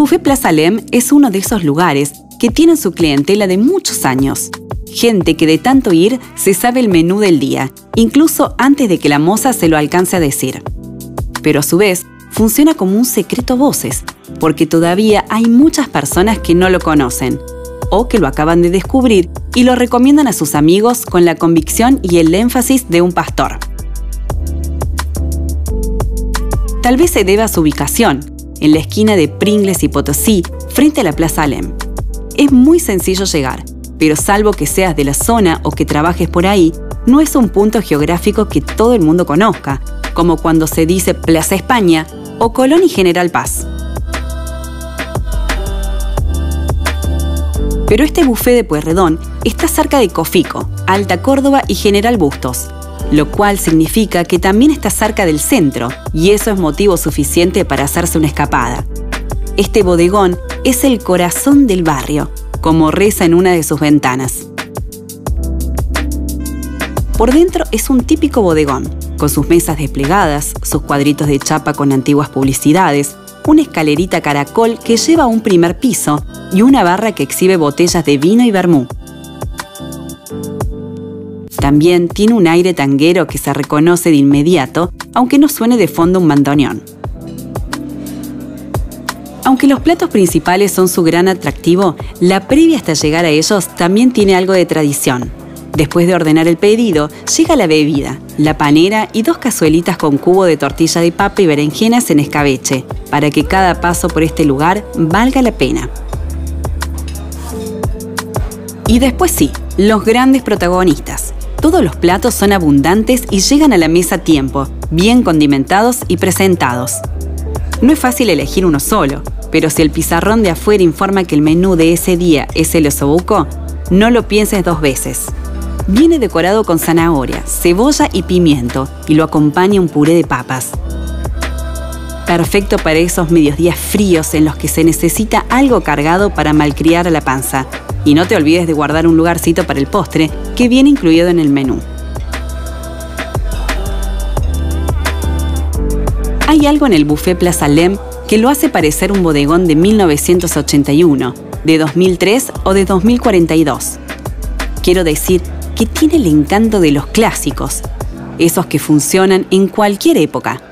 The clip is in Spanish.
Buffet Plaza Lem es uno de esos lugares que tienen su clientela de muchos años. Gente que de tanto ir se sabe el menú del día, incluso antes de que la moza se lo alcance a decir. Pero a su vez, funciona como un secreto voces, porque todavía hay muchas personas que no lo conocen o que lo acaban de descubrir y lo recomiendan a sus amigos con la convicción y el énfasis de un pastor. Tal vez se deba a su ubicación, en la esquina de Pringles y Potosí, frente a la Plaza Alem. Es muy sencillo llegar, pero salvo que seas de la zona o que trabajes por ahí, no es un punto geográfico que todo el mundo conozca, como cuando se dice Plaza España o Colón y General Paz. Pero este buffet de Pueyrredón está cerca de Cofico, Alta Córdoba y General Bustos, lo cual significa que también está cerca del centro, y eso es motivo suficiente para hacerse una escapada. Este bodegón es el corazón del barrio, como reza en una de sus ventanas. Por dentro es un típico bodegón, con sus mesas desplegadas, sus cuadritos de chapa con antiguas publicidades, una escalerita caracol que lleva a un primer piso y una barra que exhibe botellas de vino y vermú. También tiene un aire tanguero que se reconoce de inmediato, aunque no suene de fondo un bandoneón. Aunque los platos principales son su gran atractivo, la previa hasta llegar a ellos también tiene algo de tradición. Después de ordenar el pedido, llega la bebida, la panera y dos cazuelitas con cubo de tortilla de papa y berenjenas en escabeche, para que cada paso por este lugar valga la pena. Y después sí, los grandes protagonistas. Todos los platos son abundantes y llegan a la mesa a tiempo, bien condimentados y presentados. No es fácil elegir uno solo, pero si el pizarrón de afuera informa que el menú de ese día es el osobuco, no lo pienses dos veces. Viene decorado con zanahoria, cebolla y pimiento y lo acompaña un puré de papas. Perfecto para esos mediodías fríos en los que se necesita algo cargado para malcriar a la panza. Y no te olvides de guardar un lugarcito para el postre que viene incluido en el menú. Hay algo en el buffet Plaza Lem que lo hace parecer un bodegón de 1981, de 2003 o de 2042. Quiero decir que tiene el encanto de los clásicos, esos que funcionan en cualquier época